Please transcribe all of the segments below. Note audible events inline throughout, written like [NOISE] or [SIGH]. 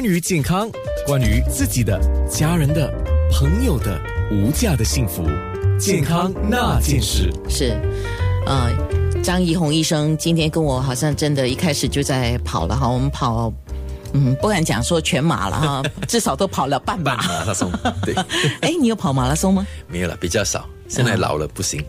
关于健康，关于自己的、家人的、朋友的无价的幸福，健康那件事是，呃，张怡红医生今天跟我好像真的一开始就在跑了哈，我们跑，嗯，不敢讲说全马了哈，[LAUGHS] 至少都跑了半马。半马拉松，对，[LAUGHS] 哎，你有跑马拉松吗？没有了，比较少。现在老了不行。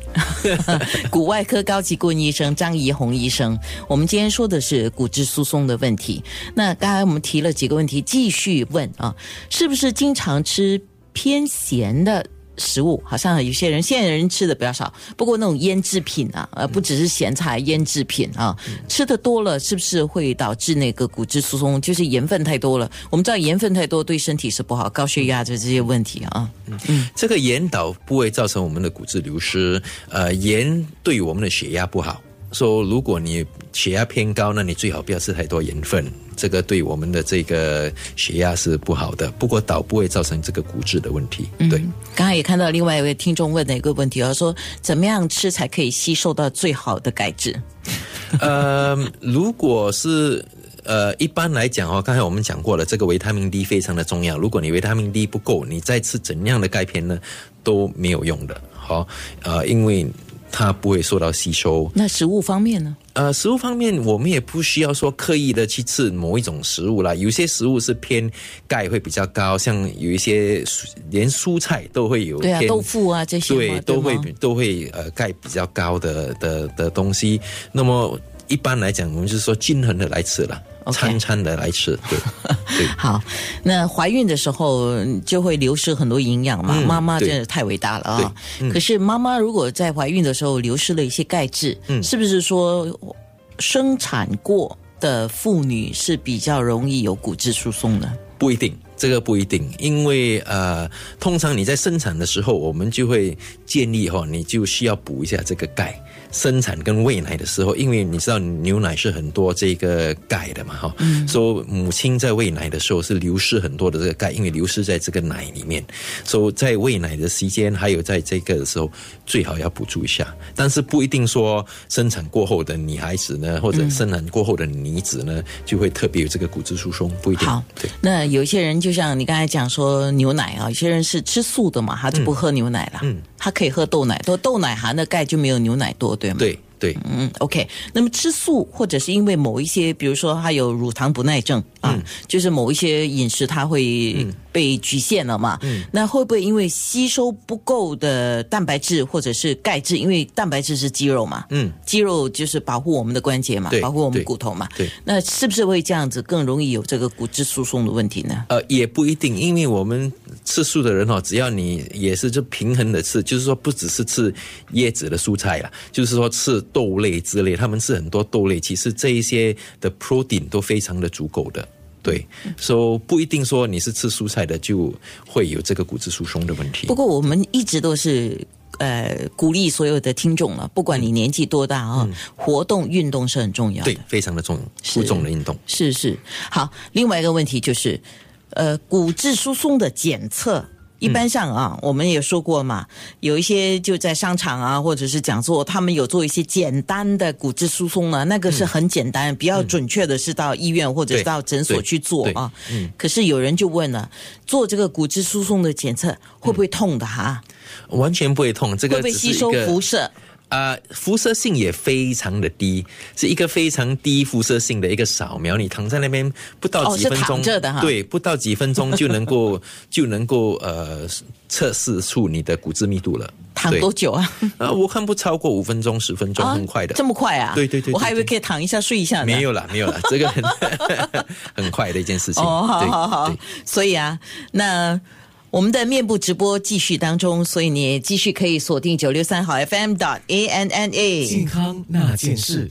[LAUGHS] 骨外科高级顾问医生张怡红医生，我们今天说的是骨质疏松的问题。那刚才我们提了几个问题，继续问啊，是不是经常吃偏咸的？食物好像有些人现在人吃的比较少，不过那种腌制品啊，呃，不只是咸菜，腌制品啊，吃的多了是不是会导致那个骨质疏松？就是盐分太多了。我们知道盐分太多对身体是不好，高血压就这些问题啊。嗯，这个盐导不会造成我们的骨质流失，呃，盐对我们的血压不好。说如果你血压偏高，那你最好不要吃太多盐分，这个对我们的这个血压是不好的。不过倒不会造成这个骨质的问题。对，刚才也看到另外一位听众问的一个问题，他说怎么样吃才可以吸收到最好的钙质？呃，[LAUGHS] 如果是呃一般来讲哦，刚才我们讲过了，这个维他命 D 非常的重要。如果你维他命 D 不够，你再吃怎样的钙片呢都没有用的。好，呃，因为。它不会受到吸收。那食物方面呢？呃，食物方面，我们也不需要说刻意的去吃某一种食物啦。有些食物是偏钙会比较高，像有一些连蔬菜都会有。对啊，豆腐啊这些。对，都会都会呃钙比较高的的的东西。那么一般来讲，我们就是说均衡的来吃了。餐餐的来吃，对 [LAUGHS] 对。好，那怀孕的时候就会流失很多营养嘛？妈妈真的太伟大了啊！可是妈妈如果在怀孕的时候流失了一些钙质，是不是说生产过的妇女是比较容易有骨质疏松的？不一定，这个不一定，因为呃，通常你在生产的时候，我们就会建议哈，你就需要补一下这个钙。生产跟喂奶的时候，因为你知道牛奶是很多这个钙的嘛，哈，嗯说母亲在喂奶的时候是流失很多的这个钙，因为流失在这个奶里面，所以在喂奶的时间还有在这个的时候，最好要补助一下。但是不一定说生产过后的女孩子呢，或者生产过后的女子呢，就会特别有这个骨质疏松，不一定。好，对。那有些人就像你刚才讲说牛奶啊，有些人是吃素的嘛，他就不喝牛奶了，嗯，他可以喝豆奶，豆豆奶含的钙就没有牛奶多。对对，嗯，OK。那么吃素或者是因为某一些，比如说他有乳糖不耐症啊，就是某一些饮食他会被局限了嘛。嗯，那会不会因为吸收不够的蛋白质或者是钙质？因为蛋白质是肌肉嘛，嗯，肌肉就是保护我们的关节嘛，保护我们骨头嘛。对，那是不是会这样子更容易有这个骨质疏松的问题呢？呃，也不一定，因为我们。吃素的人哦，只要你也是就平衡的吃，就是说不只是吃叶子的蔬菜啦，就是说吃豆类之类，他们吃很多豆类，其实这一些的 protein 都非常的足够的。对，所以不一定说你是吃蔬菜的就会有这个骨质疏松的问题。不过我们一直都是呃鼓励所有的听众了，不管你年纪多大啊，活动运动是很重要的，对，非常的重要，负重的运动是是好。另外一个问题就是。呃，骨质疏松的检测，一般上啊，我们也说过嘛，有一些就在商场啊，或者是讲座，他们有做一些简单的骨质疏松呢，那个是很简单，比较准确的是到医院或者是到诊所去做啊。嗯。可是有人就问了，做这个骨质疏松的检测会不会痛的哈？完全不会痛，这个会不会吸收辐射？啊，辐射性也非常的低，是一个非常低辐射性的一个扫描。你躺在那边不到几分钟，对，不到几分钟就能够 [LAUGHS] 就能够呃测试出你的骨质密度了。躺多久啊？啊，我看不超过五分钟、十分钟，很快的。这么快啊？对对对，我还以为可以躺一下睡一下。没有了，没有了，这个很 [LAUGHS] 很快的一件事情。[LAUGHS] 哦，好好好，所以啊，那。我们的面部直播继续当中，所以你继续可以锁定九六三号 FM 点 A N N A 健康那件事。